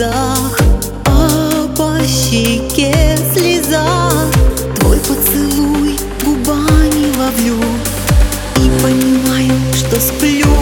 глазах, а по щеке слеза. Твой поцелуй губами ловлю и понимаю, что сплю.